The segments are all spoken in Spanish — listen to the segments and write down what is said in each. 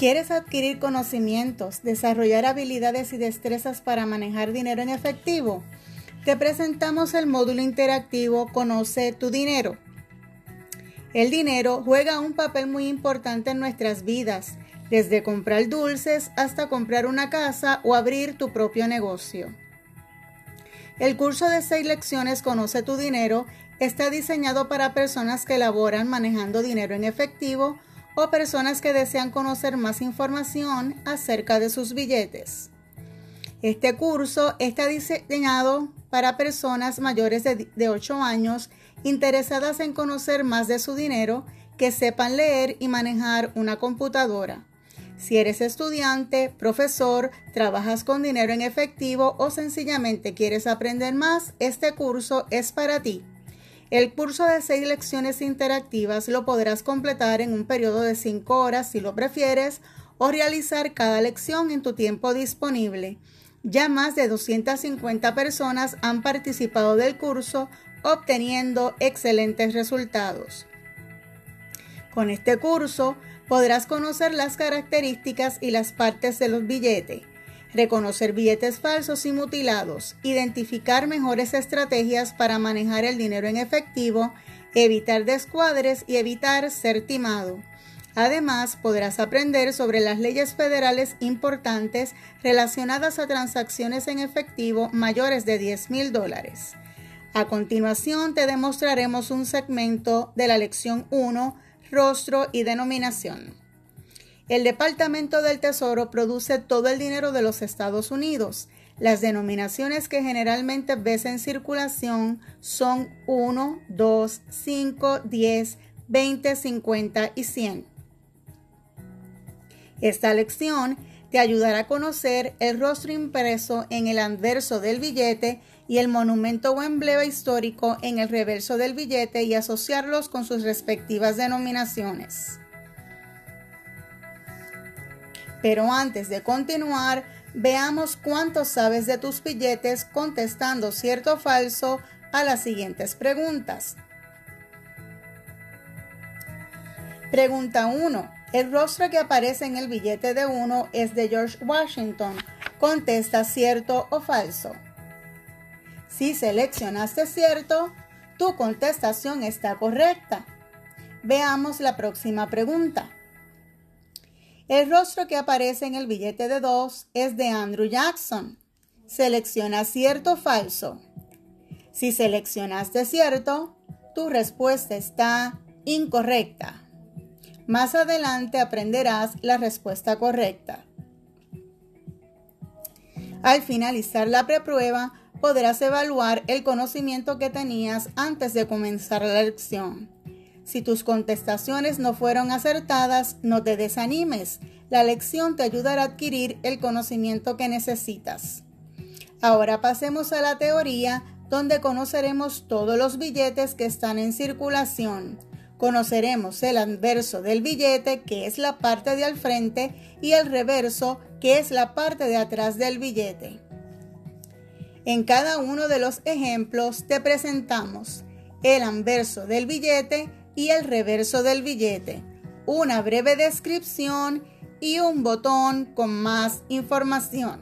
¿Quieres adquirir conocimientos, desarrollar habilidades y destrezas para manejar dinero en efectivo? Te presentamos el módulo interactivo Conoce tu dinero. El dinero juega un papel muy importante en nuestras vidas, desde comprar dulces hasta comprar una casa o abrir tu propio negocio. El curso de seis lecciones Conoce tu dinero está diseñado para personas que elaboran manejando dinero en efectivo o personas que desean conocer más información acerca de sus billetes. Este curso está diseñado para personas mayores de, 8 años interesadas en conocer más de su dinero, que sepan leer y manejar una computadora. Si eres estudiante, profesor, trabajas con dinero en efectivo o sencillamente quieres aprender más, este curso es para ti. El curso de seis lecciones interactivas lo podrás completar en un periodo de cinco horas si lo prefieres o realizar cada lección en tu tiempo disponible. Ya más de 250 personas han participado del curso obteniendo excelentes resultados. Con este curso podrás conocer las características y las partes de los billetes reconocer billetes falsos y mutilados, identificar mejores estrategias para manejar el dinero en efectivo, evitar descuadres y evitar ser timado. Además, podrás aprender sobre las leyes federales importantes relacionadas a transacciones en efectivo mayores de 10 mil dólares. A continuación, te demostraremos un segmento de la lección 1, rostro y denominación. El Departamento del Tesoro produce todo el dinero de los Estados Unidos. Las denominaciones que generalmente ves en circulación son 1, 2, 5, 10, 20, 50 y 100. Esta lección te ayudará a conocer el rostro impreso en el anverso del billete y el monumento o emblema histórico en el reverso del billete y asociarlos con sus respectivas denominaciones. Pero antes de continuar, veamos cuánto sabes de tus billetes contestando cierto o falso a las siguientes preguntas. Pregunta 1. El rostro que aparece en el billete de 1 es de George Washington. Contesta cierto o falso. Si seleccionaste cierto, tu contestación está correcta. Veamos la próxima pregunta. El rostro que aparece en el billete de 2 es de Andrew Jackson. Selecciona cierto o falso. Si seleccionaste cierto, tu respuesta está incorrecta. Más adelante aprenderás la respuesta correcta. Al finalizar la preprueba, podrás evaluar el conocimiento que tenías antes de comenzar la lección. Si tus contestaciones no fueron acertadas, no te desanimes. La lección te ayudará a adquirir el conocimiento que necesitas. Ahora pasemos a la teoría, donde conoceremos todos los billetes que están en circulación. Conoceremos el anverso del billete, que es la parte de al frente, y el reverso, que es la parte de atrás del billete. En cada uno de los ejemplos te presentamos el anverso del billete, y el reverso del billete, una breve descripción y un botón con más información.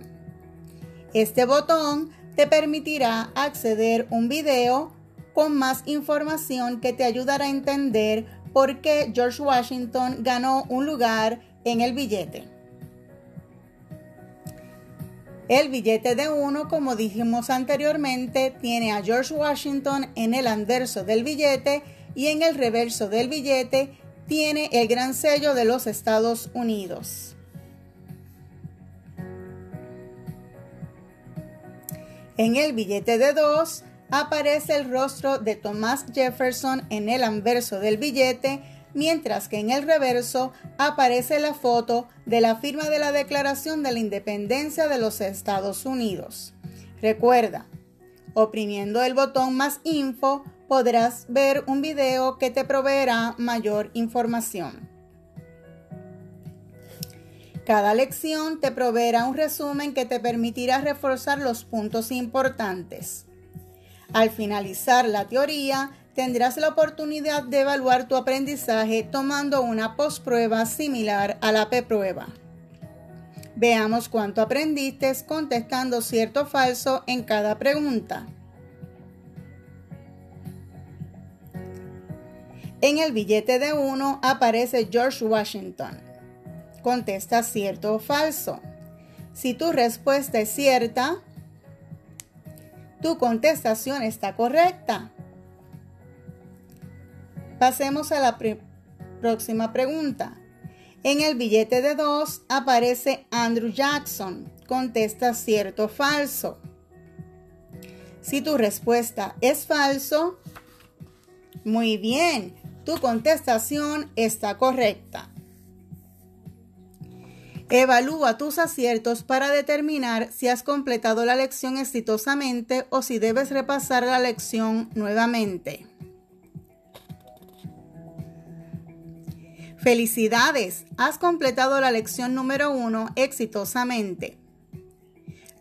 Este botón te permitirá acceder a un video con más información que te ayudará a entender por qué George Washington ganó un lugar en el billete. El billete de uno, como dijimos anteriormente, tiene a George Washington en el anverso del billete y en el reverso del billete tiene el gran sello de los Estados Unidos. En el billete de 2 aparece el rostro de Thomas Jefferson en el anverso del billete, mientras que en el reverso aparece la foto de la firma de la Declaración de la Independencia de los Estados Unidos. Recuerda, oprimiendo el botón más info podrás ver un video que te proveerá mayor información. Cada lección te proveerá un resumen que te permitirá reforzar los puntos importantes. Al finalizar la teoría, tendrás la oportunidad de evaluar tu aprendizaje tomando una postprueba similar a la P-prueba. Veamos cuánto aprendiste contestando cierto o falso en cada pregunta. En el billete de uno aparece George Washington. Contesta cierto o falso. Si tu respuesta es cierta, tu contestación está correcta. Pasemos a la próxima pregunta. En el billete de 2 aparece Andrew Jackson. Contesta cierto o falso. Si tu respuesta es falso, muy bien, tu contestación está correcta. Evalúa tus aciertos para determinar si has completado la lección exitosamente o si debes repasar la lección nuevamente. Felicidades, has completado la lección número uno exitosamente.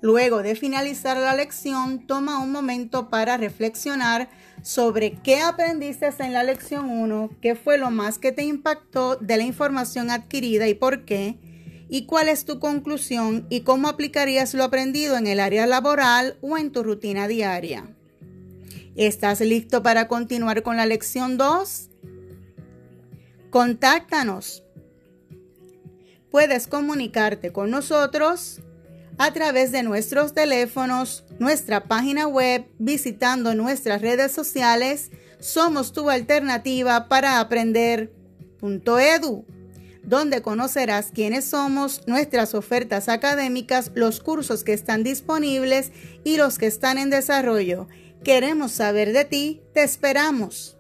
Luego de finalizar la lección, toma un momento para reflexionar sobre qué aprendiste en la lección 1, qué fue lo más que te impactó de la información adquirida y por qué, y cuál es tu conclusión y cómo aplicarías lo aprendido en el área laboral o en tu rutina diaria. ¿Estás listo para continuar con la lección 2? Contáctanos. Puedes comunicarte con nosotros a través de nuestros teléfonos, nuestra página web, visitando nuestras redes sociales. Somos tu alternativa para aprender.edu donde conocerás quiénes somos, nuestras ofertas académicas, los cursos que están disponibles y los que están en desarrollo. Queremos saber de ti, te esperamos.